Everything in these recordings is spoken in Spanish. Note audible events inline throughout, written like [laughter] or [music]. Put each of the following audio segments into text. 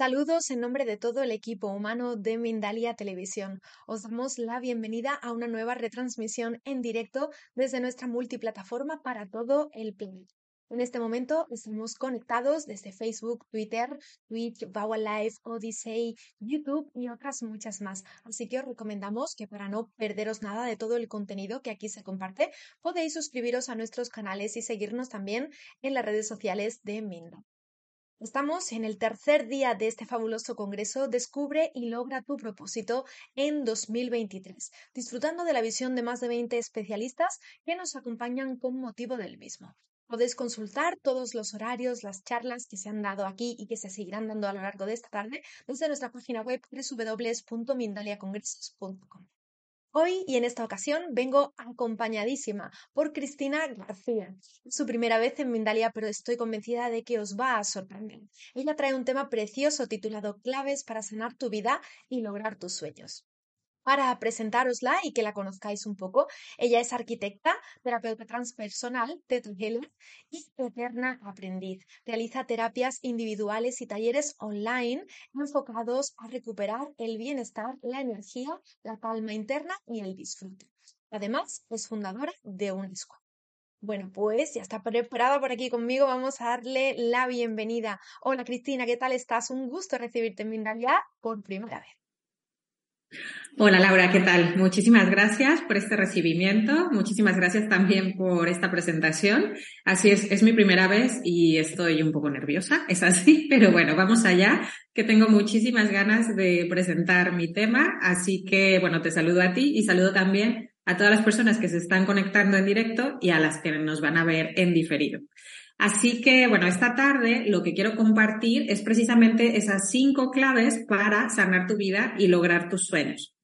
Saludos en nombre de todo el equipo humano de Mindalia Televisión. Os damos la bienvenida a una nueva retransmisión en directo desde nuestra multiplataforma para todo el planeta. En este momento estamos conectados desde Facebook, Twitter, Twitch, Vaua Live, Odyssey, YouTube y otras muchas más. Así que os recomendamos que para no perderos nada de todo el contenido que aquí se comparte, podéis suscribiros a nuestros canales y seguirnos también en las redes sociales de Minda. Estamos en el tercer día de este fabuloso congreso Descubre y logra tu propósito en 2023, disfrutando de la visión de más de 20 especialistas que nos acompañan con motivo del mismo. Podéis consultar todos los horarios, las charlas que se han dado aquí y que se seguirán dando a lo largo de esta tarde desde nuestra página web www.mindaliacongresos.com. Hoy y en esta ocasión vengo acompañadísima por Cristina García. Su primera vez en Mindalia, pero estoy convencida de que os va a sorprender. Ella trae un tema precioso titulado Claves para sanar tu vida y lograr tus sueños. Para presentárosla y que la conozcáis un poco, ella es arquitecta, terapeuta transpersonal, Healer y eterna aprendiz. Realiza terapias individuales y talleres online enfocados a recuperar el bienestar, la energía, la calma interna y el disfrute. Además, es fundadora de una escuela. Bueno, pues ya está preparada por aquí conmigo. Vamos a darle la bienvenida. Hola Cristina, ¿qué tal estás? Un gusto recibirte en Mindalia por primera vez. Hola Laura, ¿qué tal? Muchísimas gracias por este recibimiento, muchísimas gracias también por esta presentación. Así es, es mi primera vez y estoy un poco nerviosa, [laughs] es así, pero bueno, vamos allá, que tengo muchísimas ganas de presentar mi tema, así que bueno, te saludo a ti y saludo también a todas las personas que se están conectando en directo y a las que nos van a ver en diferido. Así que, bueno, esta tarde lo que quiero compartir es precisamente esas cinco claves para sanar tu vida y lograr tus sueños.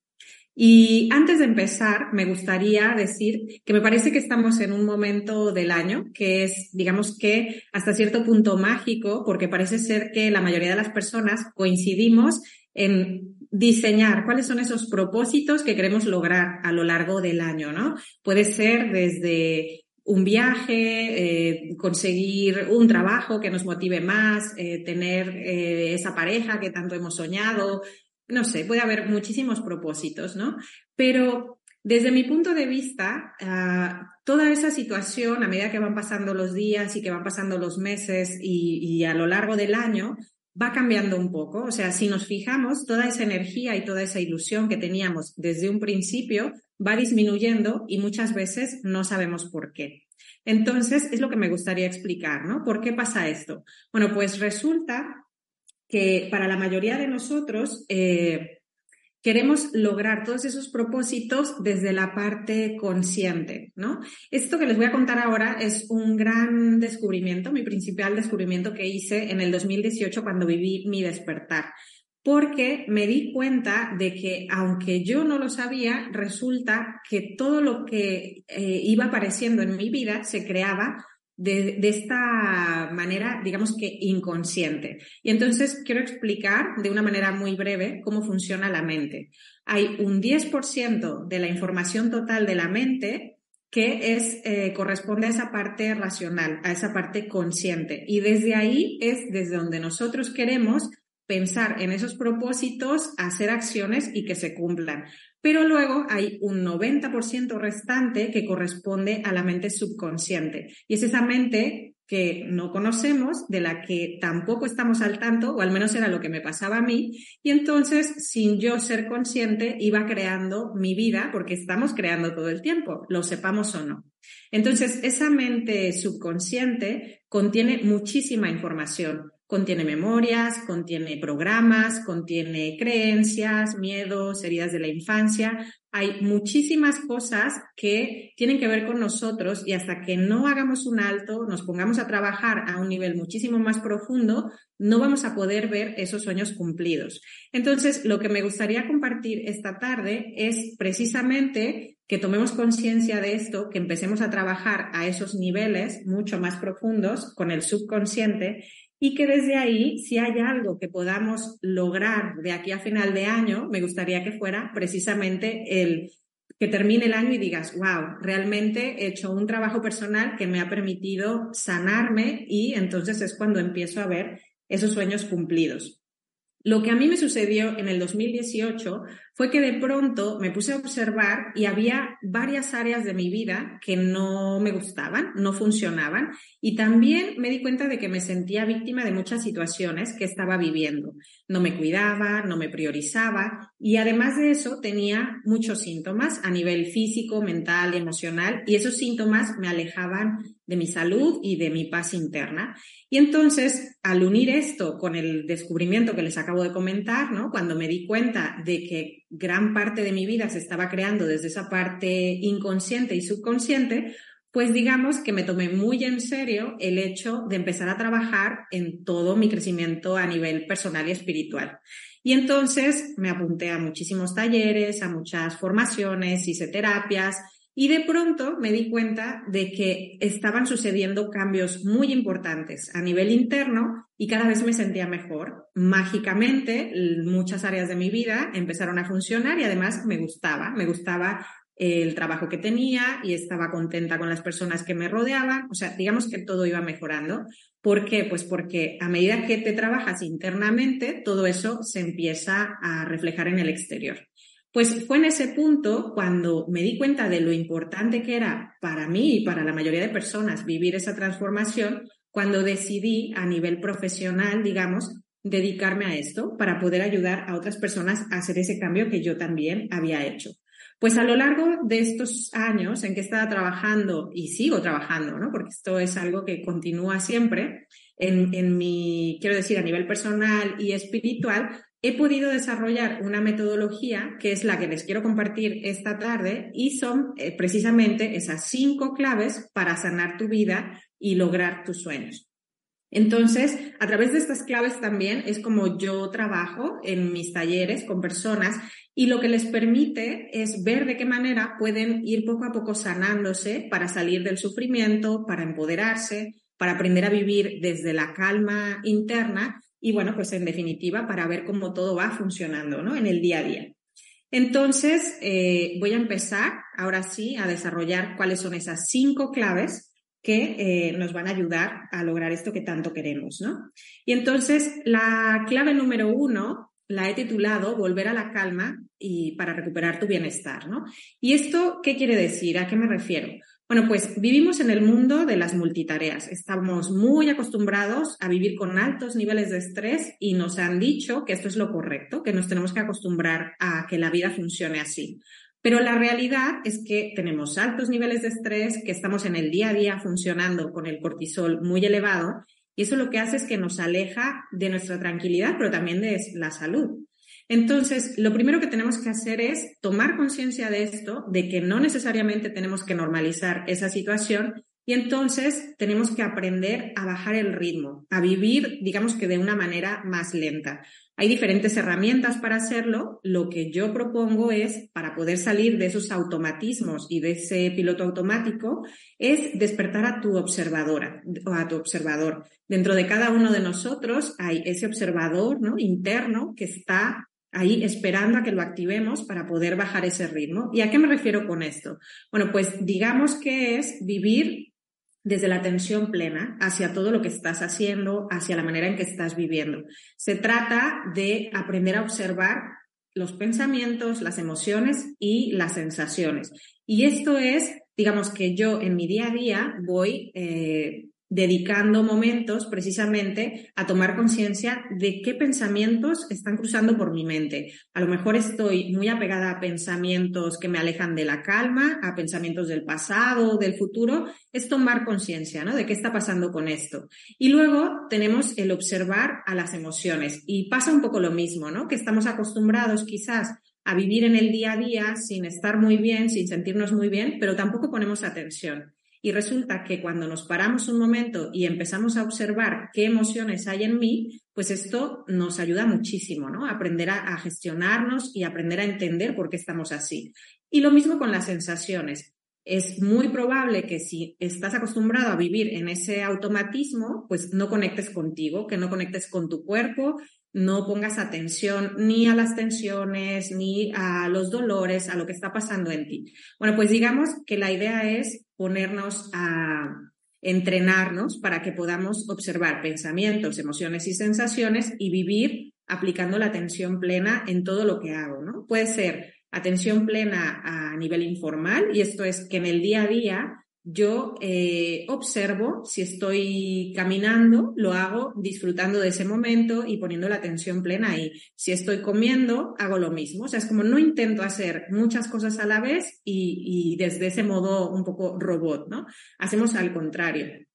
Y antes de empezar, me gustaría decir que me parece que estamos en un momento del año que es, digamos que, hasta cierto punto mágico, porque parece ser que la mayoría de las personas coincidimos en diseñar cuáles son esos propósitos que queremos lograr a lo largo del año, ¿no? Puede ser desde un viaje, eh, conseguir un trabajo que nos motive más, eh, tener eh, esa pareja que tanto hemos soñado, no sé, puede haber muchísimos propósitos, ¿no? Pero desde mi punto de vista, ah, toda esa situación, a medida que van pasando los días y que van pasando los meses y, y a lo largo del año, va cambiando un poco. O sea, si nos fijamos, toda esa energía y toda esa ilusión que teníamos desde un principio va disminuyendo y muchas veces no sabemos por qué. Entonces, es lo que me gustaría explicar, ¿no? ¿Por qué pasa esto? Bueno, pues resulta que para la mayoría de nosotros eh, queremos lograr todos esos propósitos desde la parte consciente, ¿no? Esto que les voy a contar ahora es un gran descubrimiento, mi principal descubrimiento que hice en el 2018 cuando viví mi despertar porque me di cuenta de que aunque yo no lo sabía, resulta que todo lo que eh, iba apareciendo en mi vida se creaba de, esta manera, digamos que inconsciente. Y entonces quiero explicar de una manera muy breve cómo funciona la mente. Hay un 10% de la información total de la mente que es, eh, corresponde a esa parte racional, a esa parte consciente. Y desde ahí es desde donde nosotros queremos pensar en esos propósitos, hacer acciones y que se cumplan. Pero luego hay un 90% restante que corresponde a la mente subconsciente. Y es esa mente que no conocemos, de la que tampoco estamos al tanto, o al menos era lo que me pasaba a mí, y entonces, sin yo ser consciente, iba creando mi vida, porque estamos creando todo el tiempo, lo sepamos o no. Entonces, esa mente subconsciente contiene muchísima información. Contiene memorias, contiene programas, contiene creencias, miedos, heridas de la infancia. Hay muchísimas cosas que tienen que ver con nosotros y hasta que no hagamos un alto, nos pongamos a trabajar a un nivel muchísimo más profundo, no vamos a poder ver esos sueños cumplidos. Entonces, lo que me gustaría compartir esta tarde es precisamente que tomemos conciencia de esto, que empecemos a trabajar a esos niveles mucho más profundos con el subconsciente y que desde ahí, si hay algo que podamos lograr de aquí a final de año, me gustaría que fuera precisamente el que termine el año y digas, wow, realmente he hecho un trabajo personal que me ha permitido sanarme y entonces es cuando empiezo a ver esos sueños cumplidos. Lo que a mí me sucedió en el 2018 fue que de pronto me puse a observar y había varias áreas de mi vida que no me gustaban, no funcionaban y también me di cuenta de que me sentía víctima de muchas situaciones que estaba viviendo. No me cuidaba, no me priorizaba y además de eso tenía muchos síntomas a nivel físico, mental emocional y esos síntomas me alejaban de mi salud y de mi paz interna. Y entonces, al unir esto con el descubrimiento que les acabo de comentar, ¿no? Cuando me di cuenta de que gran parte de mi vida se estaba creando desde esa parte inconsciente y subconsciente, pues digamos que me tomé muy en serio el hecho de empezar a trabajar en todo mi crecimiento a nivel personal y espiritual. Y entonces me apunté a muchísimos talleres, a muchas formaciones, hice terapias, y de pronto me di cuenta de que estaban sucediendo cambios muy importantes a nivel interno y cada vez me sentía mejor. Mágicamente, muchas áreas de mi vida empezaron a funcionar y además me gustaba, me gustaba el trabajo que tenía y estaba contenta con las personas que me rodeaban. O sea, digamos que todo iba mejorando. ¿Por qué? Pues porque a medida que te trabajas internamente, todo eso se empieza a reflejar en el exterior. Pues fue en ese punto cuando me di cuenta de lo importante que era para mí y para la mayoría de personas vivir esa transformación, cuando decidí a nivel profesional, digamos, dedicarme a esto para poder ayudar a otras personas a hacer ese cambio que yo también había hecho. Pues a lo largo de estos años en que estaba trabajando y sigo trabajando, ¿no? Porque esto es algo que continúa siempre en, en mi, quiero decir, a nivel personal y espiritual, he podido desarrollar una metodología que es la que les quiero compartir esta tarde y son eh, precisamente esas cinco claves para sanar tu vida y lograr tus sueños. Entonces, a través de estas claves también es como yo trabajo en mis talleres con personas y lo que les permite es ver de qué manera pueden ir poco a poco sanándose para salir del sufrimiento, para empoderarse, para aprender a vivir desde la calma interna y bueno, pues en definitiva para ver cómo todo va funcionando ¿no? en el día a día. Entonces, eh, voy a empezar ahora sí a desarrollar cuáles son esas cinco claves que eh, nos van a ayudar a lograr esto que tanto queremos, ¿no? Y entonces, la clave número uno la he titulado Volver a la calma y para recuperar tu bienestar, ¿no? ¿Y esto qué quiere decir? ¿A qué me refiero? Bueno, pues vivimos en el mundo de las multitareas. Estamos muy acostumbrados a vivir con altos niveles de estrés y nos han dicho que esto es lo correcto, que nos tenemos que acostumbrar a que la vida funcione así. Pero la realidad es que tenemos altos niveles de estrés, que estamos en el día a día funcionando con el cortisol muy elevado y eso lo que hace es que nos aleja de nuestra tranquilidad, pero también de la salud. Entonces, lo primero que tenemos que hacer es tomar conciencia de esto, de que no necesariamente tenemos que normalizar esa situación y entonces tenemos que aprender a bajar el ritmo, a vivir, digamos que de una manera más lenta. Hay diferentes herramientas para hacerlo. Lo que yo propongo es, para poder salir de esos automatismos y de ese piloto automático, es despertar a tu observadora o a tu observador. Dentro de cada uno de nosotros hay ese observador ¿no? interno que está ahí esperando a que lo activemos para poder bajar ese ritmo. ¿Y a qué me refiero con esto? Bueno, pues digamos que es vivir desde la atención plena hacia todo lo que estás haciendo, hacia la manera en que estás viviendo. Se trata de aprender a observar los pensamientos, las emociones y las sensaciones. Y esto es, digamos que yo en mi día a día voy eh, dedicando momentos precisamente a tomar conciencia de qué pensamientos están cruzando por mi mente. A lo mejor estoy muy apegada a pensamientos que me alejan de la calma, a pensamientos del pasado, del futuro. Es tomar conciencia, ¿no? De qué está pasando con esto. Y luego tenemos el observar a las emociones. Y pasa un poco lo mismo, ¿no? Que estamos acostumbrados quizás a vivir en el día a día sin estar muy bien, sin sentirnos muy bien, pero tampoco ponemos atención. Y resulta que cuando nos paramos un momento y empezamos a observar qué emociones hay en mí, pues esto nos ayuda muchísimo, ¿no? Aprender a, gestionarnos y aprender a entender por qué estamos así. Y lo mismo con las sensaciones. Es muy probable que si estás acostumbrado a vivir en ese automatismo, pues no conectes contigo, que no conectes con tu cuerpo, no pongas atención ni a las tensiones, ni a los dolores, a lo que está pasando en ti. Bueno, pues digamos que la idea es ponernos a entrenarnos para que podamos observar pensamientos, emociones y sensaciones y vivir aplicando la atención plena en todo lo que hago, ¿no? Puede ser atención plena a nivel informal y esto es que en el día a día yo eh, observo si estoy caminando, lo hago disfrutando de ese momento y poniendo la atención plena ahí. Si estoy comiendo, hago lo mismo. O sea, es como no intento hacer muchas cosas a la vez y, y desde ese modo un poco robot, ¿no? Hacemos al contrario.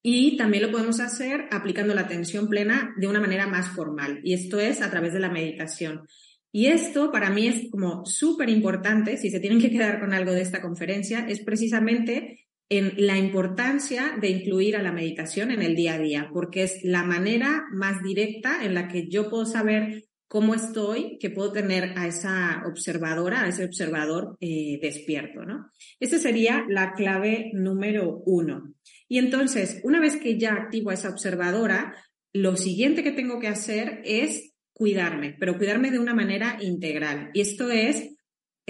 Y también lo podemos hacer aplicando la atención plena de una manera más formal. Y esto es a través de la meditación. Y esto para mí es como súper importante, si se tienen que quedar con algo de esta conferencia, es precisamente en la importancia de incluir a la meditación en el día a día, porque es la manera más directa en la que yo puedo saber cómo estoy, que puedo tener a esa observadora, a ese observador eh, despierto, ¿no? Esa sería la clave número uno. Y entonces, una vez que ya activo a esa observadora, lo siguiente que tengo que hacer es cuidarme, pero cuidarme de una manera integral. Y esto es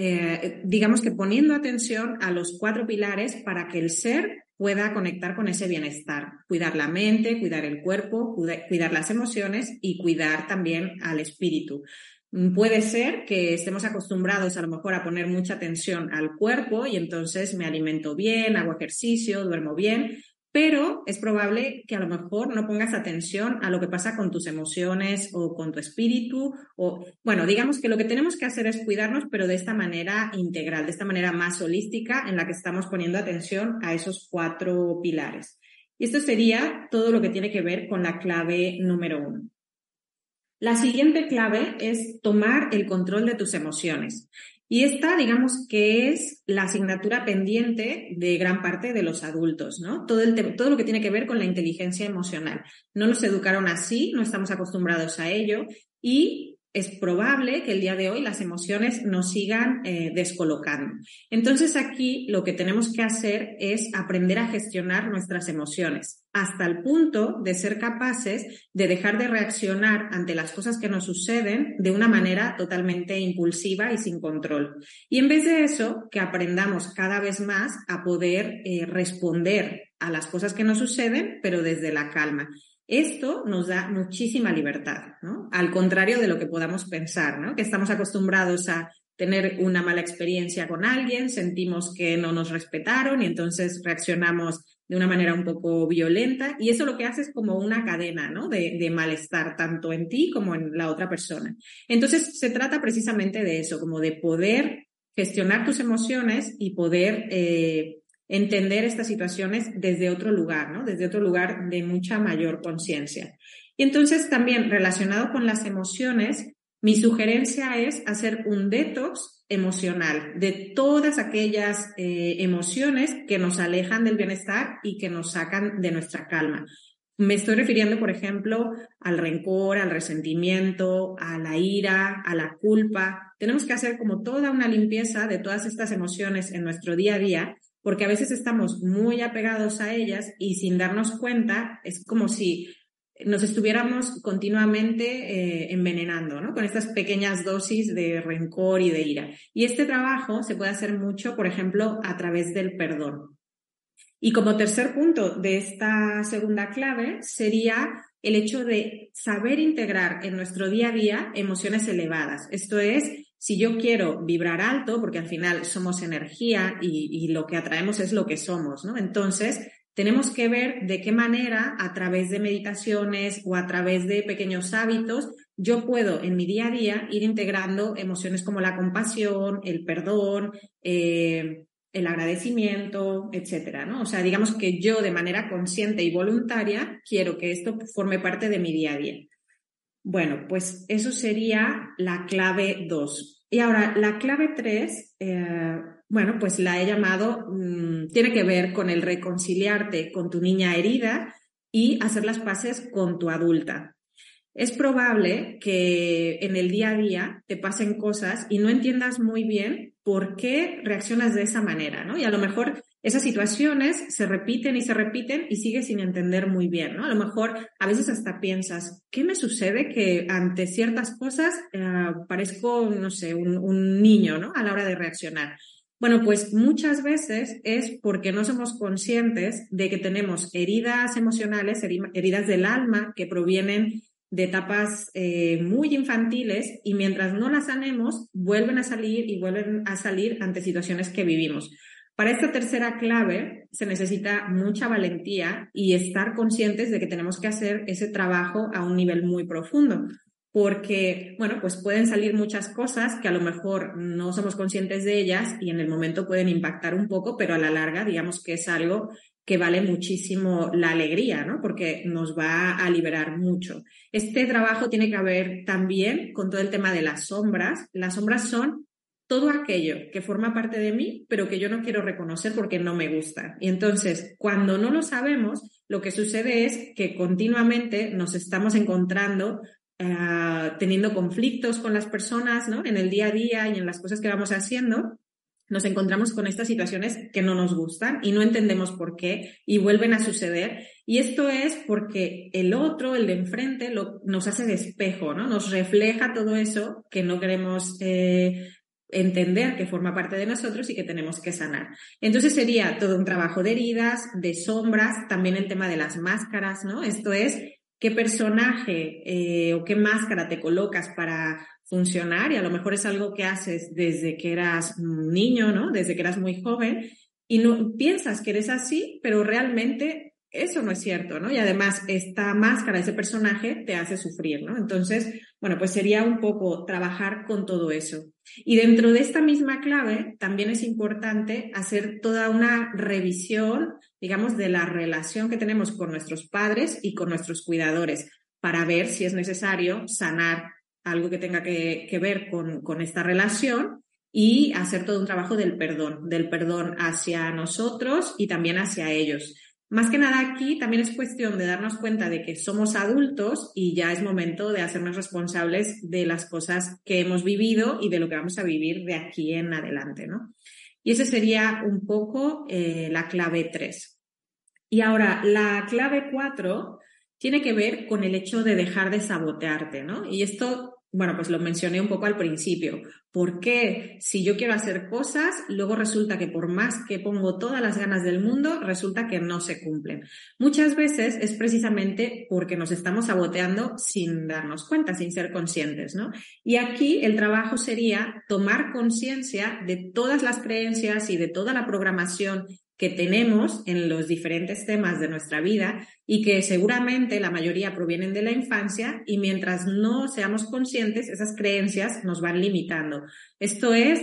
eh, digamos que poniendo atención a los cuatro pilares para que el ser pueda conectar con ese bienestar, cuidar la mente, cuidar el cuerpo, cuidar las emociones y cuidar también al espíritu. Mm, puede ser que estemos acostumbrados a lo mejor a poner mucha atención al cuerpo y entonces me alimento bien, hago ejercicio, duermo bien, pero es probable que a lo mejor no pongas atención a lo que pasa con tus emociones o con tu espíritu o bueno, digamos que lo que tenemos que hacer es cuidarnos, pero de esta manera integral, de esta manera más holística en la que estamos poniendo atención a esos cuatro pilares. Y esto sería todo lo que tiene que ver con la clave número uno. La siguiente clave es tomar el control de tus emociones. Y esta, digamos que es la asignatura pendiente de gran parte de los adultos, ¿no? Todo, todo lo que tiene que ver con la inteligencia emocional. No nos educaron así, no estamos acostumbrados a ello y es probable que el día de hoy las emociones nos sigan eh, descolocando. Entonces aquí lo que tenemos que hacer es aprender a gestionar nuestras emociones hasta el punto de ser capaces de dejar de reaccionar ante las cosas que nos suceden de una manera totalmente impulsiva y sin control. Y en vez de eso, que aprendamos cada vez más a poder eh, responder a las cosas que nos suceden, pero desde la calma. Esto nos da muchísima libertad, ¿no? Al contrario de lo que podamos pensar, ¿no? Que estamos acostumbrados a tener una mala experiencia con alguien, sentimos que no nos respetaron y entonces reaccionamos de una manera un poco violenta y eso lo que hace es como una cadena, ¿no? De, malestar tanto en ti como en la otra persona. Entonces se trata precisamente de eso, como de poder gestionar tus emociones y poder eh, entender estas situaciones desde otro lugar, ¿no? Desde otro lugar de mucha mayor conciencia. Y entonces también relacionado con las emociones, mi sugerencia es hacer un detox emocional de todas aquellas eh, emociones que nos alejan del bienestar y que nos sacan de nuestra calma. Me estoy refiriendo, por ejemplo, al rencor, al resentimiento, a la ira, a la culpa. Tenemos que hacer como toda una limpieza de todas estas emociones en nuestro día a día porque a veces estamos muy apegados a ellas y sin darnos cuenta es como si nos estuviéramos continuamente eh, envenenando, ¿no? Con estas pequeñas dosis de rencor y de ira. Y este trabajo se puede hacer mucho, por ejemplo, a través del perdón. Y como tercer punto de esta segunda clave sería el hecho de saber integrar en nuestro día a día emociones elevadas. Esto es, si yo quiero vibrar alto, porque al final somos energía y, lo que atraemos es lo que somos, ¿no? Entonces, tenemos que ver de qué manera, a través de meditaciones o a través de pequeños hábitos, yo puedo en mi día a día ir integrando emociones como la compasión, el perdón, eh, el agradecimiento, etcétera, ¿no? O sea, digamos que yo de manera consciente y voluntaria quiero que esto forme parte de mi día a día. Bueno, pues eso sería la clave 2. Y ahora, la clave 3, eh, bueno, pues la he llamado, mm, tiene que ver con el reconciliarte con tu niña herida y hacer las paces con tu adulta. Es probable que en el día a día te pasen cosas y no entiendas muy bien por qué reaccionas de esa manera, ¿no? Y a lo mejor esas situaciones se repiten y se repiten y sigues sin entender muy bien, ¿no? A lo mejor a veces hasta piensas, ¿qué me sucede que ante ciertas cosas eh, parezco, no sé, un, niño, ¿no? A la hora de reaccionar. Bueno, pues muchas veces es porque no somos conscientes de que tenemos heridas emocionales, heridas del alma que provienen de etapas eh, muy infantiles y mientras no las sanemos, vuelven a salir y vuelven a salir ante situaciones que vivimos. Para esta tercera clave se necesita mucha valentía y estar conscientes de que tenemos que hacer ese trabajo a un nivel muy profundo, porque, bueno, pues pueden salir muchas cosas que a lo mejor no somos conscientes de ellas y en el momento pueden impactar un poco, pero a la larga, digamos que es algo que vale muchísimo la alegría, ¿no? Porque nos va a liberar mucho. Este trabajo tiene que ver también con todo el tema de las sombras. Las sombras son todo aquello que forma parte de mí, pero que yo no quiero reconocer porque no me gusta. Y entonces, cuando no lo sabemos, lo que sucede es que continuamente nos estamos encontrando eh, teniendo conflictos con las personas, ¿no? En el día a día y en las cosas que vamos haciendo nos encontramos con estas situaciones que no nos gustan y no entendemos por qué y vuelven a suceder. Y esto es porque el otro, el de enfrente, nos hace de espejo, ¿no? Nos refleja todo eso que no queremos eh, entender que forma parte de nosotros y que tenemos que sanar. Entonces sería todo un trabajo de heridas, de sombras, también el tema de las máscaras, ¿no? Esto es qué personaje eh, o qué máscara te colocas para funcionar y a lo mejor es algo que haces desde que eras niño, ¿no? Desde que eras muy joven y no piensas que eres así, pero realmente eso no es cierto, ¿no? Y además esta máscara, ese personaje te hace sufrir, ¿no? Entonces, bueno, pues sería un poco trabajar con todo eso. Y dentro de esta misma clave, también es importante hacer toda una revisión, digamos, de la relación que tenemos con nuestros padres y con nuestros cuidadores para ver si es necesario sanar algo que tenga que, ver con, con esta relación y hacer todo un trabajo del perdón, del perdón hacia nosotros y también hacia ellos. Más que nada aquí también es cuestión de darnos cuenta de que somos adultos y ya es momento de hacernos responsables de las cosas que hemos vivido y de lo que vamos a vivir de aquí en adelante, ¿no? Y ese sería un poco eh, la clave 3. Y ahora, la clave 4 tiene que ver con el hecho de dejar de sabotearte, ¿no? Y esto bueno, pues lo mencioné un poco al principio. ¿Por qué si yo quiero hacer cosas, luego resulta que por más que pongo todas las ganas del mundo, resulta que no se cumplen? Muchas veces es precisamente porque nos estamos saboteando sin darnos cuenta, sin ser conscientes, ¿no? Y aquí el trabajo sería tomar conciencia de todas las creencias y de toda la programación que tenemos en los diferentes temas de nuestra vida y que seguramente la mayoría provienen de la infancia y mientras no seamos conscientes, esas creencias nos van limitando. Esto es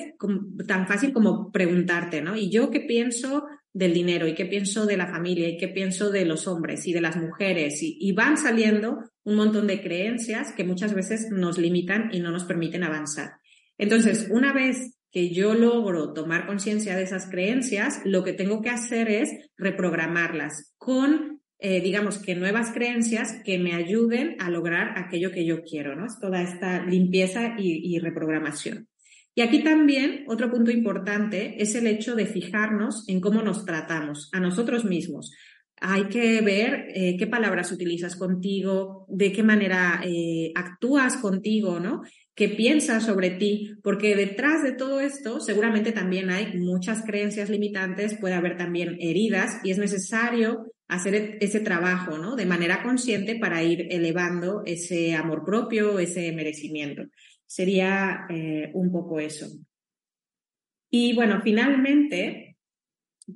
tan fácil como preguntarte, ¿no? ¿Y yo qué pienso del dinero? ¿Y qué pienso de la familia? ¿Y qué pienso de los hombres y de las mujeres? Y, y van saliendo un montón de creencias que muchas veces nos limitan y no nos permiten avanzar. Entonces, una vez que yo logro tomar conciencia de esas creencias, lo que tengo que hacer es reprogramarlas con, eh, digamos que nuevas creencias que me ayuden a lograr aquello que yo quiero, ¿no? Es toda esta limpieza y, reprogramación. Y aquí también otro punto importante es el hecho de fijarnos en cómo nos tratamos a nosotros mismos. Hay que ver eh, qué palabras utilizas contigo, de qué manera eh, actúas contigo, ¿no? Qué piensas sobre ti, porque detrás de todo esto seguramente también hay muchas creencias limitantes, puede haber también heridas y es necesario hacer e-, ese trabajo, ¿no? De manera consciente para ir elevando ese amor propio, ese merecimiento. Sería eh, un poco eso. Y bueno, finalmente,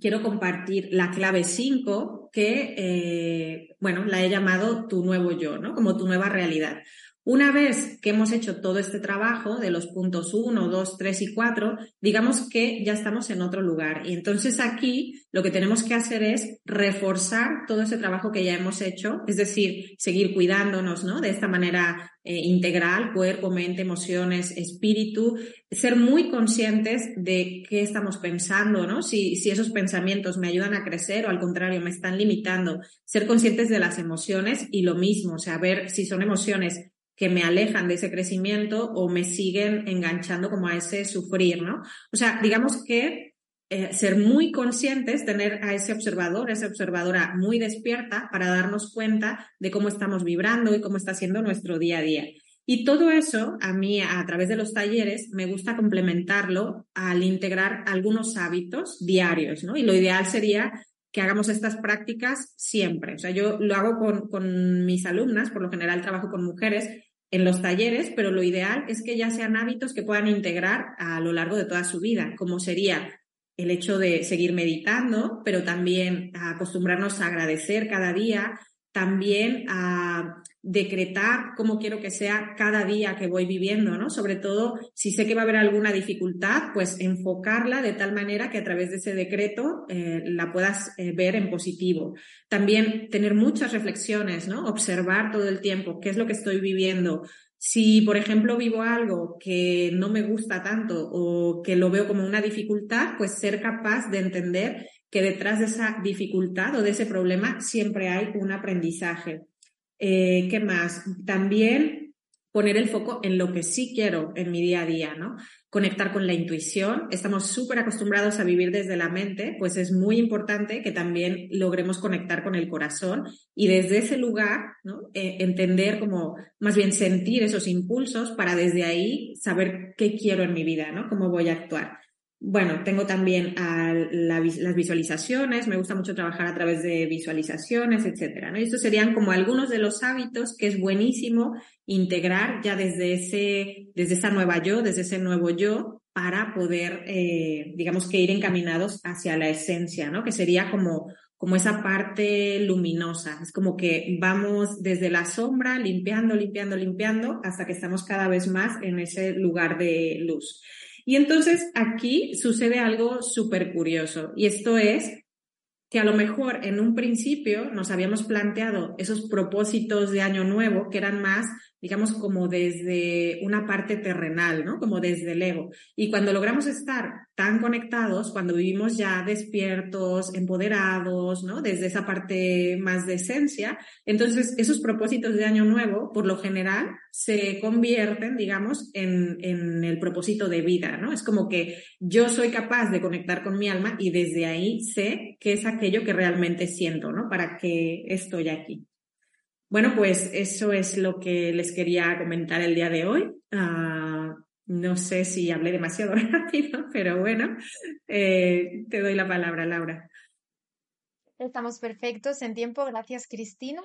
quiero compartir la clave 5 que, eh, bueno, la he llamado tu nuevo yo, ¿no? Como tu nueva realidad. Una vez que hemos hecho todo este trabajo de los puntos 1, 2, 3 y 4, digamos que ya estamos en otro lugar. Y entonces aquí lo que tenemos que hacer es reforzar todo ese trabajo que ya hemos hecho, es decir, seguir cuidándonos, ¿no? De esta manera eh, integral, cuerpo, mente, emociones, espíritu, ser muy conscientes de qué estamos pensando, ¿no? Si, si esos pensamientos me ayudan a crecer o al contrario me están limitando, ser conscientes de las emociones y lo mismo, o sea, ver si son emociones que me alejan de ese crecimiento o me siguen enganchando como a ese sufrir, ¿no? O sea, digamos que eh, ser muy conscientes, tener a ese observador, esa observadora muy despierta para darnos cuenta de cómo estamos vibrando y cómo está siendo nuestro día a día. Y todo eso, a mí, a través de los talleres, me gusta complementarlo al integrar algunos hábitos diarios, ¿no? Y lo ideal sería que hagamos estas prácticas siempre. O sea, yo lo hago con, con mis alumnas, por lo general trabajo con mujeres en los talleres, pero lo ideal es que ya sean hábitos que puedan integrar a lo largo de toda su vida, como sería el hecho de seguir meditando, pero también acostumbrarnos a agradecer cada día, también a decretar cómo quiero que sea cada día que voy viviendo, ¿no? Sobre todo, si sé que va a haber alguna dificultad, pues enfocarla de tal manera que a través de ese decreto eh, la puedas eh, ver en positivo. También tener muchas reflexiones, ¿no? Observar todo el tiempo qué es lo que estoy viviendo. Si, por ejemplo, vivo algo que no me gusta tanto o que lo veo como una dificultad, pues ser capaz de entender que detrás de esa dificultad o de ese problema siempre hay un aprendizaje. Eh, ¿Qué más? También poner el foco en lo que sí quiero en mi día a día, ¿no? Conectar con la intuición. Estamos súper acostumbrados a vivir desde la mente, pues es muy importante que también logremos conectar con el corazón y desde ese lugar, ¿no? Eh, entender como, más bien sentir esos impulsos para desde ahí saber qué quiero en mi vida, ¿no? Cómo voy a actuar. Bueno, tengo también las visualizaciones, me gusta mucho trabajar a través de visualizaciones, etcétera. ¿no? Y estos serían como algunos de los hábitos que es buenísimo integrar ya desde ese, desde esa nueva yo, desde ese nuevo yo, para poder, eh, digamos que ir encaminados hacia la esencia, ¿no? Que sería como, como esa parte luminosa. Es como que vamos desde la sombra, limpiando, limpiando, limpiando, hasta que estamos cada vez más en ese lugar de luz. Y entonces aquí sucede algo súper curioso y esto es que a lo mejor en un principio nos habíamos planteado esos propósitos de año nuevo que eran más digamos, como desde una parte terrenal, ¿no? Como desde el ego. Y cuando logramos estar tan conectados, cuando vivimos ya despiertos, empoderados, ¿no? Desde esa parte más de esencia, entonces esos propósitos de año nuevo, por lo general, se convierten, digamos, en, en el propósito de vida, ¿no? Es como que yo soy capaz de conectar con mi alma y desde ahí sé qué es aquello que realmente siento, ¿no? Para que estoy aquí. Bueno, pues eso es lo que les quería comentar el día de hoy. Ah, no sé si hablé demasiado [laughs] rápido, pero bueno, eh, te doy la palabra, Laura. Estamos perfectos en tiempo. Gracias, Cristina.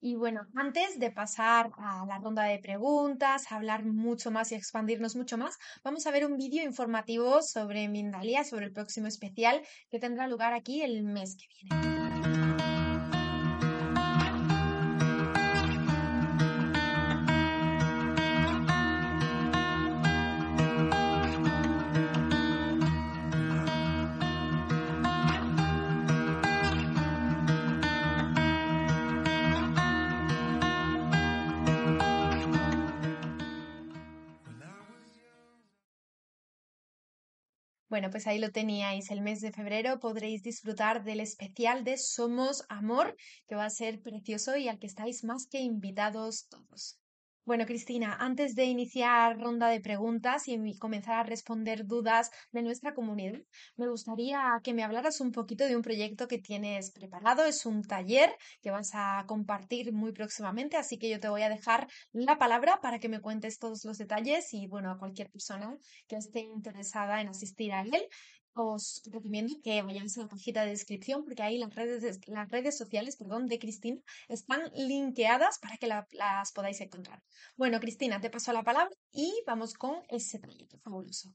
Y bueno, antes de pasar a la ronda de preguntas, hablar mucho más y expandirnos mucho más, vamos a ver un vídeo informativo sobre Mindalia, sobre el próximo especial que tendrá lugar aquí el mes que viene. Bueno, pues ahí lo teníais. El mes de febrero podréis disfrutar del especial de Somos Amor, que va a ser precioso y al que estáis más que invitados todos. Bueno, Cristina, antes de iniciar ronda de preguntas y comenzar a responder dudas de nuestra comunidad, me gustaría que me hablaras un poquito de un proyecto que tienes preparado. Es un taller que vas a compartir muy próximamente, así que yo te voy a dejar la palabra para que me cuentes todos los detalles y, bueno, a cualquier persona que esté interesada en asistir a él, os recomiendo que vayáis a la cajita de descripción porque ahí las redes, las redes sociales perdón, de Cristina están linkeadas para que las podáis encontrar. Bueno, Cristina, te paso la palabra y vamos con ese proyecto fabuloso.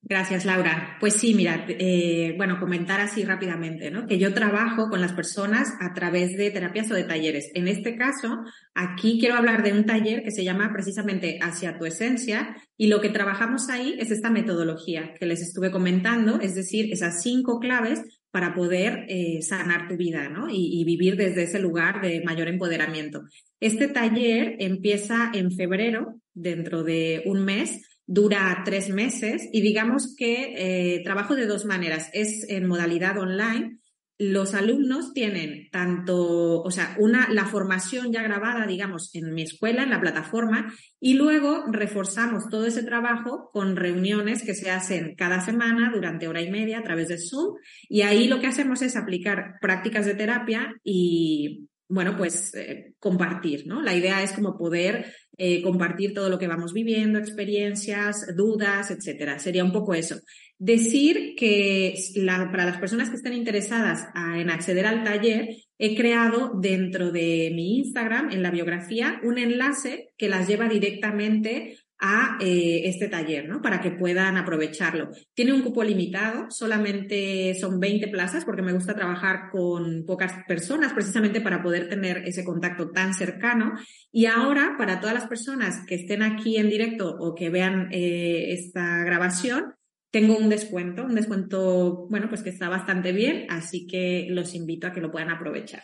Gracias, Laura. Pues sí, mira, eh, bueno, comentar así rápidamente, ¿no? Que yo trabajo con las personas a través de terapias o de talleres. En este caso, aquí quiero hablar de un taller que se llama precisamente Hacia tu Esencia y lo que trabajamos ahí es esta metodología que les estuve comentando, es decir, esas cinco claves para poder eh, sanar tu vida, ¿no? Y, y vivir desde ese lugar de mayor empoderamiento. Este taller empieza en febrero, dentro de un mes, dura tres meses y digamos que eh, trabajo de dos maneras. Es en modalidad online. Los alumnos tienen tanto, o sea, una, la formación ya grabada, digamos, en mi escuela, en la plataforma, y luego reforzamos todo ese trabajo con reuniones que se hacen cada semana durante hora y media a través de Zoom. Y ahí lo que hacemos es aplicar prácticas de terapia y, bueno, pues eh, compartir, ¿no? La idea es como poder eh, compartir todo lo que vamos viviendo, experiencias, dudas, etcétera. Sería un poco eso. Decir que para las personas que estén interesadas en acceder al taller, he creado dentro de mi Instagram, en la biografía, un enlace que las lleva directamente a eh, este taller, ¿no? Para que puedan aprovecharlo. Tiene un cupo limitado, solamente son 20 plazas porque me gusta trabajar con pocas personas precisamente para poder tener ese contacto tan cercano. Y ahora, para todas las personas que estén aquí en directo o que vean eh, esta grabación, tengo un descuento, un descuento, bueno, pues que está bastante bien, así que los invito a que lo puedan aprovechar.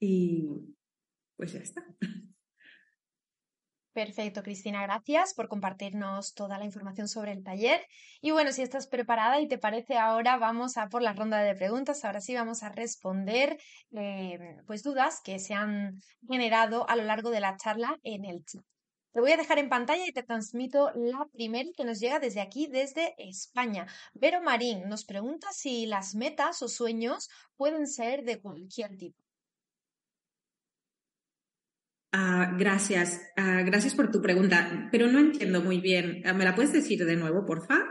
Y pues ya está. [laughs] Perfecto, Cristina, gracias por compartirnos toda la información sobre el taller. Y bueno, si estás preparada y te parece ahora, vamos a por la ronda de preguntas. Ahora sí vamos a responder eh, pues dudas que se han generado a lo largo de la charla en el chat. Te voy a dejar en pantalla y te transmito la primera que nos llega desde aquí, desde España. Vero Marín nos pregunta si las metas o sueños pueden ser de cualquier tipo. Ah, gracias, ah, gracias por tu pregunta, pero no entiendo muy bien. Ah, ¿Me la puedes decir de nuevo, porfa?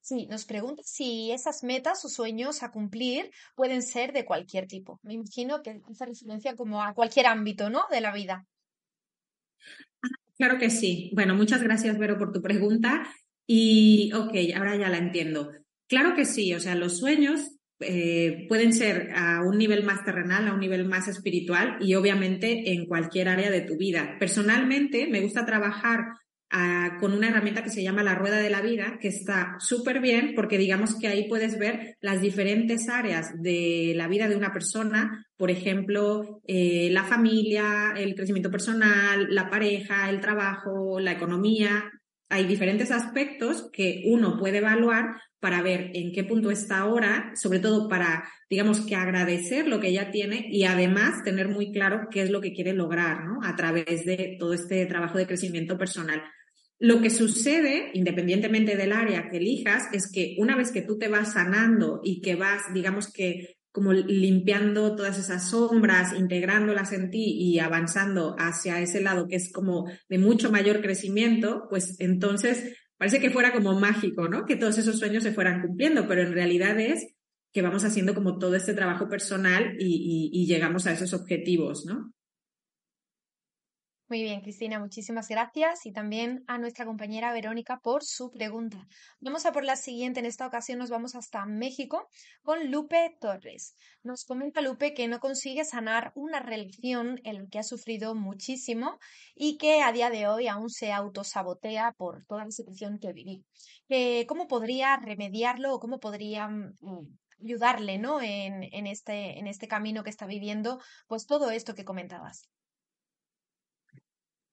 Sí, nos pregunta si esas metas o sueños a cumplir pueden ser de cualquier tipo. Me imagino que hace referencia como a cualquier ámbito, ¿no? De la vida. Claro que sí. Bueno, muchas gracias, Vero, por tu pregunta. Y, ok, ahora ya la entiendo. Claro que sí, o sea, los sueños eh, pueden ser a un nivel más terrenal, a un nivel más espiritual y obviamente en cualquier área de tu vida. Personalmente me gusta trabajar ah, con una herramienta que se llama la rueda de la vida, que está súper bien porque digamos que ahí puedes ver las diferentes áreas de la vida de una persona, por ejemplo, eh, la familia, el crecimiento personal, la pareja, el trabajo, la economía. Hay diferentes aspectos que uno puede evaluar para ver en qué punto está ahora, sobre todo para, digamos, que agradecer lo que ya tiene y además tener muy claro qué es lo que quiere lograr, ¿no? A través de todo este trabajo de crecimiento personal. Lo que sucede, independientemente del área que elijas, es que una vez que tú te vas sanando y que vas, digamos que como limpiando todas esas sombras, integrándolas en ti y avanzando hacia ese lado que es como de mucho mayor crecimiento, pues entonces Parece que fuera como mágico, ¿no? Que todos esos sueños se fueran cumpliendo, pero en realidad es que vamos haciendo como todo este trabajo personal y, y llegamos a esos objetivos, ¿no? Muy bien, Cristina, muchísimas gracias y también a nuestra compañera Verónica por su pregunta. Vamos a por la siguiente. En esta ocasión nos vamos hasta México con Lupe Torres. Nos comenta Lupe que no consigue sanar una relación en la que ha sufrido muchísimo y que a día de hoy aún se autosabotea por toda la situación que viví. ¿Cómo podría remediarlo o cómo podría mm, ayudarle ¿no? este, en este camino que está viviendo? Pues todo esto que comentabas.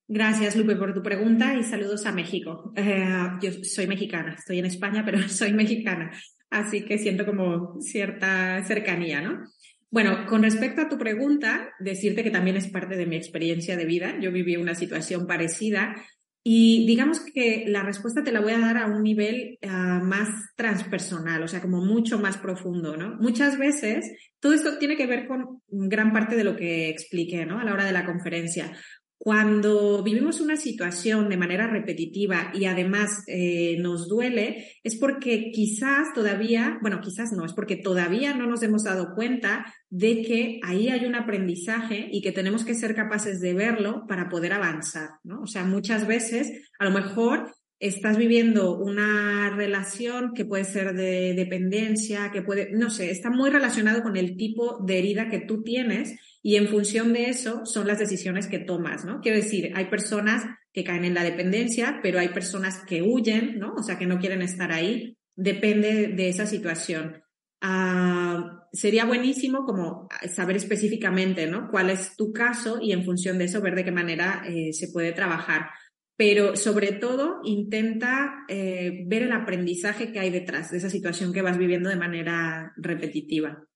Gracias, Lupe, por tu pregunta y saludos a México. Eh, yo soy mexicana, estoy en España, pero [laughs] soy mexicana, así que siento como cierta cercanía, ¿no? Bueno, con respecto a tu pregunta, decirte que también es parte de mi experiencia de vida. Yo viví una situación parecida y digamos que la respuesta te la voy a dar a un nivel ah, más transpersonal, o sea, como mucho más profundo, ¿no? Muchas veces todo esto tiene que ver con gran parte de lo que expliqué, ¿no? A la hora de la conferencia. Cuando vivimos una situación de manera repetitiva y además eh, nos duele, es porque quizás todavía, bueno, quizás no, es porque todavía no nos hemos dado cuenta de que ahí hay un aprendizaje y que tenemos que ser capaces de verlo para poder avanzar, ¿no? O sea, muchas veces, a lo mejor estás viviendo una relación que puede ser de dependencia, que puede, no sé, está muy relacionado con el tipo de herida que tú tienes y en función de eso son las decisiones que tomas, ¿no? Quiero decir, hay personas que caen en la dependencia, pero hay personas que huyen, ¿no? O sea, que no quieren estar ahí. Depende de esa situación. Ah, sería buenísimo como saber específicamente, ¿no? Cuál es tu caso y en función de eso ver de qué manera eh, se puede trabajar pero sobre todo intenta eh, ver el aprendizaje que hay detrás de esa situación que vas viviendo de manera repetitiva.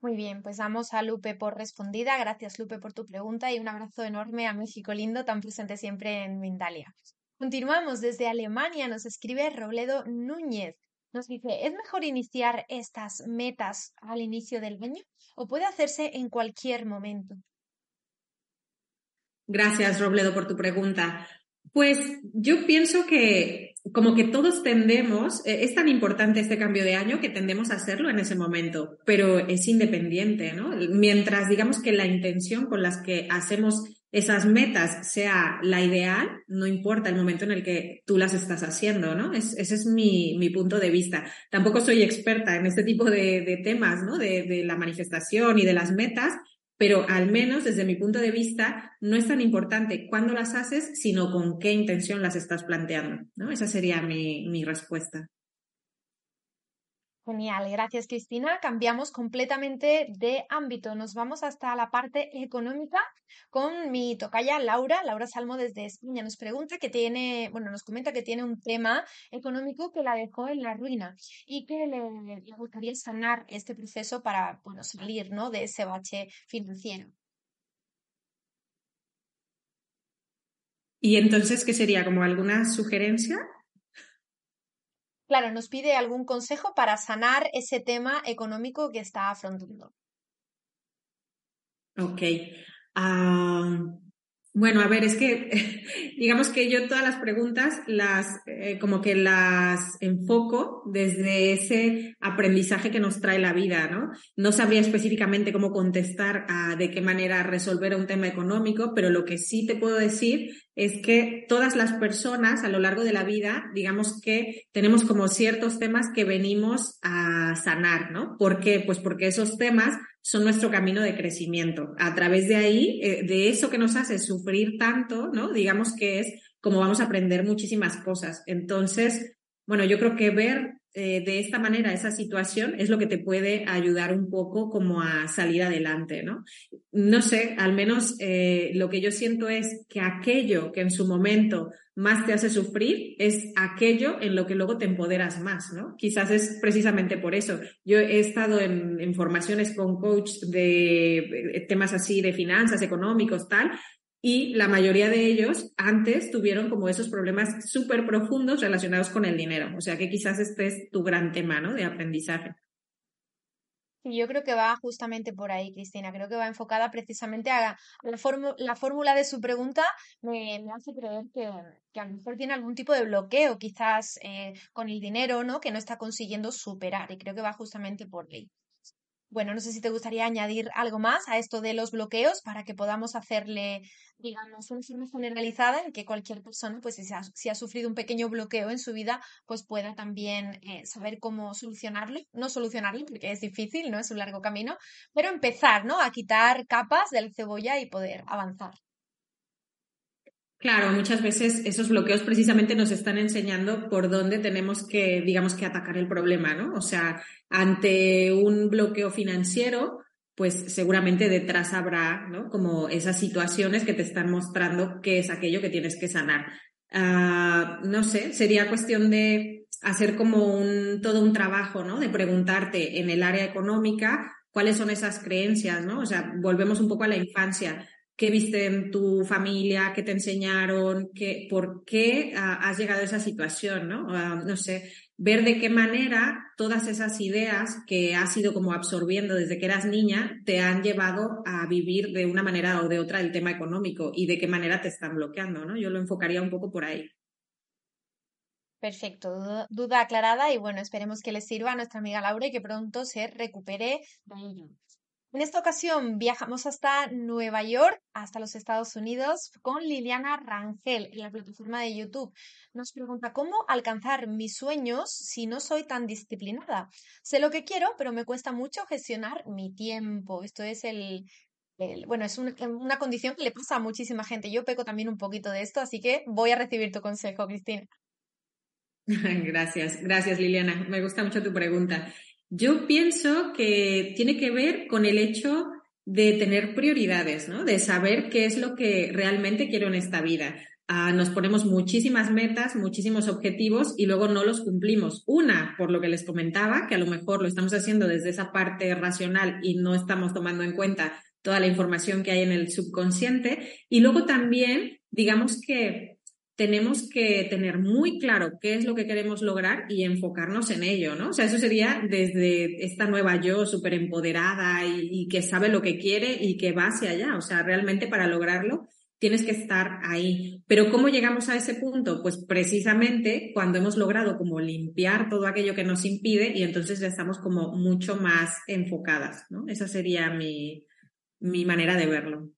Muy bien, pues damos a Lupe por respondida. Gracias, Lupe, por tu pregunta y un abrazo enorme a México lindo, tan presente siempre en Mindalia. Continuamos desde Alemania, nos escribe Robledo Núñez. Nos dice, ¿es mejor iniciar estas metas al inicio del año o puede hacerse en cualquier momento? Gracias, Robledo, por tu pregunta. Pues yo pienso que como que todos tendemos, eh, es tan importante este cambio de año que tendemos a hacerlo en ese momento, pero es independiente, ¿no? Mientras digamos que la intención con las que hacemos esas metas sea la ideal, no importa el momento en el que tú las estás haciendo, ¿no? ese es mi, mi, punto de vista. Tampoco soy experta en este tipo de, temas, ¿no? De la manifestación y de las metas, pero al menos desde mi punto de vista no es tan importante cuándo las haces, sino con qué intención las estás planteando. ¿no? Esa sería mi, mi respuesta. Genial, gracias Cristina. Cambiamos completamente de ámbito. Nos vamos hasta la parte económica con mi tocaya Laura. Laura Salmo desde España nos pregunta que tiene, bueno, nos comenta que tiene un tema económico que la dejó en la ruina y que le, gustaría sanar este proceso para, bueno, salir, ¿no? De ese bache financiero. ¿Y entonces qué sería? ¿Como alguna sugerencia? Claro, nos pide algún consejo para sanar ese tema económico que está afrontando. Ok. Ah, bueno, a ver, es que [laughs] digamos que yo todas las preguntas las eh, como que las enfoco desde ese aprendizaje que nos trae la vida, ¿no? No sabría específicamente cómo contestar a de qué manera resolver un tema económico, pero lo que sí te puedo decir es que todas las personas a lo largo de la vida, digamos que tenemos como ciertos temas que venimos a sanar, ¿no? ¿Por qué? Pues porque esos temas son nuestro camino de crecimiento. A través de ahí, eh, de eso que nos hace sufrir tanto, ¿no? Digamos que es como vamos a aprender muchísimas cosas. Entonces, bueno, yo creo que ver eh, de esta manera esa situación es lo que te puede ayudar un poco como a salir adelante, ¿no? No sé, al menos eh, lo que yo siento es que aquello que en su momento más te hace sufrir es aquello en lo que luego te empoderas más, ¿no? Quizás es precisamente por eso. Yo he estado en, formaciones con coach de temas así de finanzas, económicos, tal, y la mayoría de ellos antes tuvieron como esos problemas súper profundos relacionados con el dinero. O sea que quizás este es tu gran tema, ¿no? De aprendizaje. Yo creo que va justamente por ahí, Cristina. Creo que va enfocada precisamente a, la, fórmula de su pregunta. Me, hace creer que, que, a lo mejor tiene algún tipo de bloqueo, quizás eh, con el dinero, ¿no? Que no está consiguiendo superar. Y creo que va justamente por ahí. Bueno, no sé si te gustaría añadir algo más a esto de los bloqueos para que podamos hacerle, digamos, una forma generalizada en que cualquier persona, pues si ha, ha sufrido un pequeño bloqueo en su vida, pues pueda también eh, saber cómo solucionarlo. No solucionarlo porque es difícil, ¿no? Es un largo camino, pero empezar, ¿no? A quitar capas de la cebolla y poder avanzar. Claro, muchas veces esos bloqueos precisamente nos están enseñando por dónde tenemos que, digamos, que atacar el problema, ¿no? O sea, ante un bloqueo financiero, pues seguramente detrás habrá, ¿no? Como esas situaciones que te están mostrando qué es aquello que tienes que sanar. Ah, no sé, sería cuestión de hacer como un, todo un trabajo, ¿no? De preguntarte en el área económica cuáles son esas creencias, ¿no? O sea, volvemos un poco a la infancia qué viste en tu familia, qué te enseñaron, qué, por qué ah, has llegado a esa situación, ¿no? Ah, no sé, ver de qué manera todas esas ideas que has ido como absorbiendo desde que eras niña te han llevado a vivir de una manera o de otra el tema económico y de qué manera te están bloqueando, ¿no? Yo lo enfocaría un poco por ahí. Perfecto, duda, aclarada y bueno, esperemos que le sirva a nuestra amiga Laura y que pronto se recupere de ello. En esta ocasión viajamos hasta Nueva York, hasta los Estados Unidos, con Liliana Rangel en la plataforma de YouTube. Nos pregunta cómo alcanzar mis sueños si no soy tan disciplinada. Sé lo que quiero, pero me cuesta mucho gestionar mi tiempo. Esto es el, bueno, es una condición que le pasa a muchísima gente. Yo peco también un poquito de esto, así que voy a recibir tu consejo, Cristina. [laughs] Gracias, gracias Liliana. Me gusta mucho tu pregunta. Yo pienso que tiene que ver con el hecho de tener prioridades, ¿no? De saber qué es lo que realmente quiero en esta vida. Ah, nos ponemos muchísimas metas, muchísimos objetivos y luego no los cumplimos. Una, por lo que les comentaba, que a lo mejor lo estamos haciendo desde esa parte racional y no estamos tomando en cuenta toda la información que hay en el subconsciente. Y luego también, digamos que tenemos que tener muy claro qué es lo que queremos lograr y enfocarnos en ello, ¿no? O sea, eso sería desde esta nueva yo súper empoderada y, que sabe lo que quiere y que va hacia allá. O sea, realmente para lograrlo tienes que estar ahí. Pero ¿cómo llegamos a ese punto? Pues precisamente cuando hemos logrado como limpiar todo aquello que nos impide y entonces ya estamos como mucho más enfocadas, ¿no? Esa sería mi, mi manera de verlo.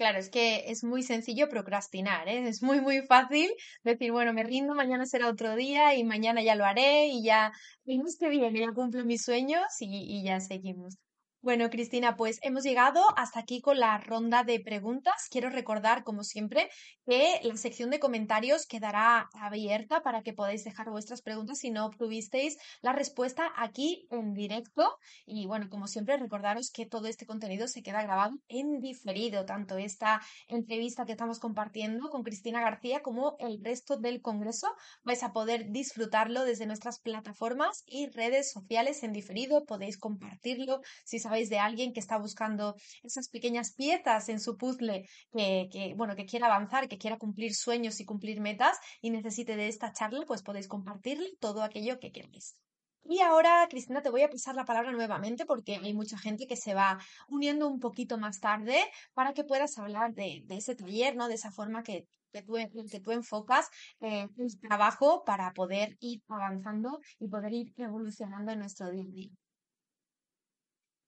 Claro, es que es muy sencillo procrastinar, ¿eh? Es muy, muy fácil decir, bueno, me rindo, mañana será otro día y mañana ya lo haré y ya, mes que viene ya cumplo mis sueños y ya seguimos. Bueno, Cristina, pues hemos llegado hasta aquí con la ronda de preguntas. Quiero recordar, como siempre, que la sección de comentarios quedará abierta para que podáis dejar vuestras preguntas si no obtuvisteis la respuesta aquí en directo. Y bueno, como siempre, recordaros que todo este contenido se queda grabado en diferido, tanto esta entrevista que estamos compartiendo con Cristina García como el resto del Congreso. Vais a poder disfrutarlo desde nuestras plataformas y redes sociales en diferido. Podéis compartirlo si sabéis de alguien que está buscando esas pequeñas piezas en su puzzle que, bueno, que quiera avanzar, que quiera cumplir sueños y cumplir metas y necesite de esta charla, pues podéis compartirle todo aquello que queráis. Y ahora, Cristina, te voy a pasar la palabra nuevamente porque hay mucha gente que se va uniendo un poquito más tarde para que puedas hablar de, ese taller, ¿no? De esa forma que, que, tú, que tú enfocas eh, el trabajo para poder ir avanzando y poder ir evolucionando en nuestro día a día.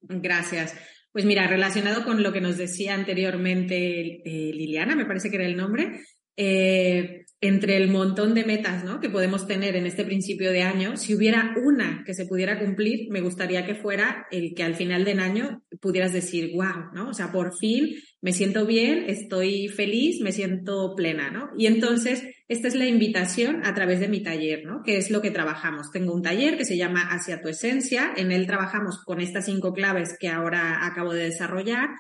Gracias. Pues mira, relacionado con lo que nos decía anteriormente eh, Liliana, me parece que era el nombre, eh, entre el montón de metas ¿no? que podemos tener en este principio de año, si hubiera una que se pudiera cumplir, me gustaría que fuera el que al final del año pudieras decir, wow, ¿no? O sea, por fin me siento bien, estoy feliz, me siento plena, ¿no? Y entonces, esta es la invitación a través de mi taller, ¿no? Que es lo que trabajamos. Tengo un taller que se llama Hacia tu Esencia. En él trabajamos con estas cinco claves que ahora acabo de desarrollar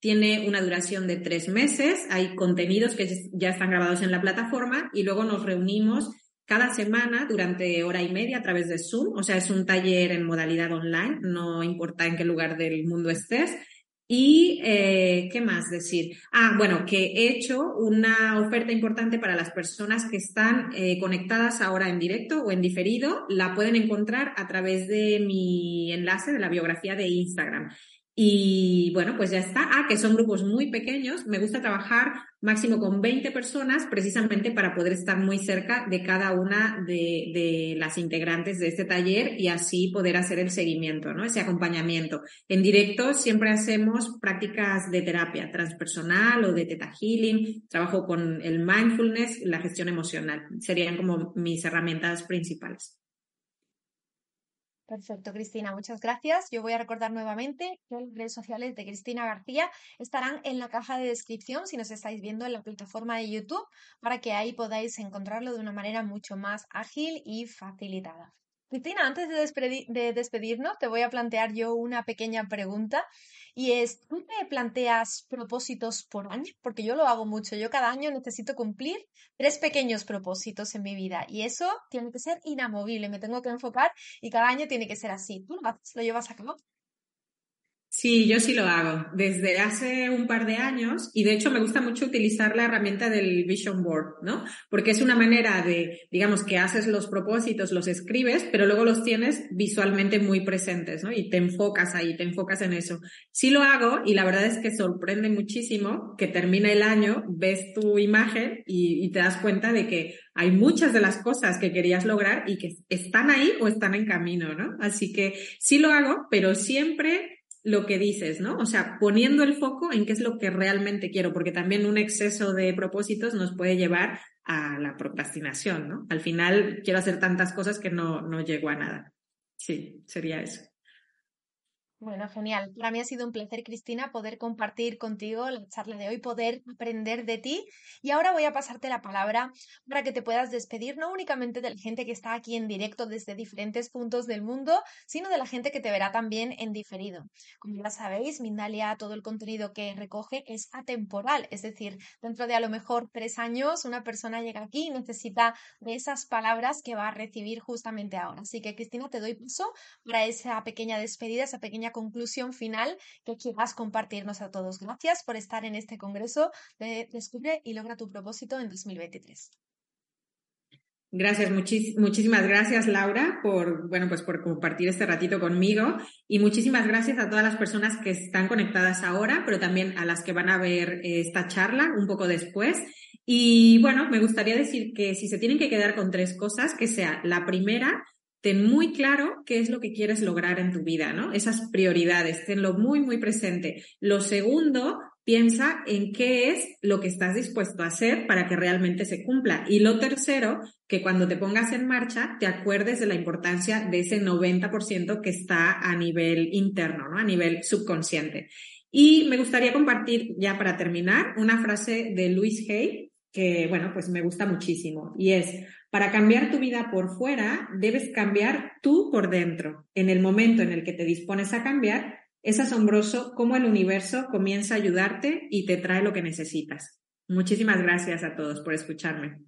tiene una duración de tres meses, hay contenidos que ya están grabados en la plataforma y luego nos reunimos cada semana durante hora y media a través de Zoom, o sea, es un taller en modalidad online, no importa en qué lugar del mundo estés. Y, eh, ¿qué más decir? Ah, bueno, que he hecho una oferta importante para las personas que están eh, conectadas ahora en directo o en diferido. La pueden encontrar a través de mi enlace de la biografía de Instagram. Y bueno, pues ya está. Ah, que son grupos muy pequeños. Me gusta trabajar máximo con 20 personas precisamente para poder estar muy cerca de cada una de, de, las integrantes de este taller y así poder hacer el seguimiento, ¿no? Ese acompañamiento. En directo siempre hacemos prácticas de terapia transpersonal o de teta healing. Trabajo con el mindfulness, la gestión emocional. Serían como mis herramientas principales. Perfecto, Cristina, muchas gracias. Yo voy a recordar nuevamente que las redes sociales de Cristina García estarán en la caja de descripción si nos estáis viendo en la plataforma de YouTube para que ahí podáis encontrarlo de una manera mucho más ágil y facilitada. Cristina, antes de, de despedirnos, te voy a plantear yo una pequeña pregunta y es, ¿tú te planteas propósitos por año? Porque yo lo hago mucho. Yo cada año necesito cumplir tres pequeños propósitos en mi vida y eso tiene que ser inamovible. Me tengo que enfocar y cada año tiene que ser así. ¿Tú lo, lo llevas a cabo? Sí, yo sí lo hago desde hace un par de años y de hecho me gusta mucho utilizar la herramienta del Vision Board, ¿no? Porque es una manera de, digamos, que haces los propósitos, los escribes, pero luego los tienes visualmente muy presentes, ¿no? Y te enfocas ahí, te enfocas en eso. Sí lo hago y la verdad es que sorprende muchísimo que termina el año, ves tu imagen y, y te das cuenta de que hay muchas de las cosas que querías lograr y que están ahí o están en camino, ¿no? Así que sí lo hago, pero siempre lo que dices, ¿no? O sea, poniendo el foco en qué es lo que realmente quiero, porque también un exceso de propósitos nos puede llevar a la procrastinación, ¿no? Al final quiero hacer tantas cosas que no, no llego a nada. Sí, sería eso. Bueno, genial. Para mí ha sido un placer, Cristina, poder compartir contigo la charla de hoy, poder aprender de ti. Y ahora voy a pasarte la palabra para que te puedas despedir, no únicamente de la gente que está aquí en directo desde diferentes puntos del mundo, sino de la gente que te verá también en diferido. Como ya sabéis, Mindalia, todo el contenido que recoge es atemporal, es decir, dentro de a lo mejor tres años, una persona llega aquí y necesita de esas palabras que va a recibir justamente ahora. Así que, Cristina, te doy paso para esa pequeña despedida, esa pequeña conclusión final que quieras compartirnos a todos. Gracias por estar en este congreso de Descubre y logra tu propósito en 2023. Gracias, muchísimas gracias Laura por, bueno, pues por compartir este ratito conmigo y muchísimas gracias a todas las personas que están conectadas ahora, pero también a las que van a ver esta charla un poco después. Y bueno, me gustaría decir que si se tienen que quedar con tres cosas, que sea la primera, ten muy claro qué es lo que quieres lograr en tu vida, ¿no? Esas prioridades, tenlo muy, muy presente. Lo segundo, piensa en qué es lo que estás dispuesto a hacer para que realmente se cumpla. Y lo tercero, que cuando te pongas en marcha, te acuerdes de la importancia de ese 90% que está a nivel interno, ¿no? A nivel subconsciente. Y me gustaría compartir, ya para terminar, una frase de Luis Hay, que, bueno, pues me gusta muchísimo. Y es, para cambiar tu vida por fuera, debes cambiar tú por dentro. En el momento en el que te dispones a cambiar, es asombroso cómo el universo comienza a ayudarte y te trae lo que necesitas. Muchísimas gracias a todos por escucharme.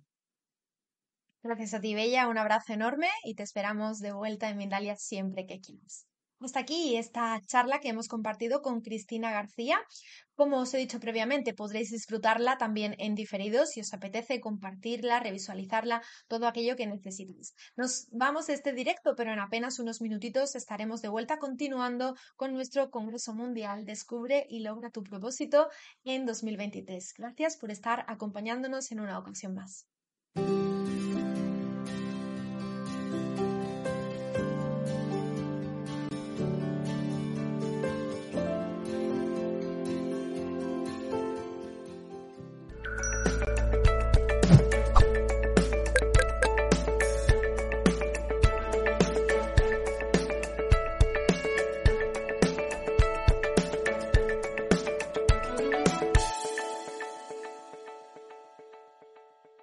Gracias a ti, Bella. Un abrazo enorme y te esperamos de vuelta en Mindalia siempre que quieras. Hasta aquí esta charla que hemos compartido con Cristina García. Como os he dicho previamente, podréis disfrutarla también en diferido si os apetece compartirla, revisualizarla, todo aquello que necesitéis. Nos vamos a este directo, pero en apenas unos minutitos estaremos de vuelta continuando con nuestro Congreso Mundial Descubre y logra tu propósito en 2023. Gracias por estar acompañándonos en una ocasión más.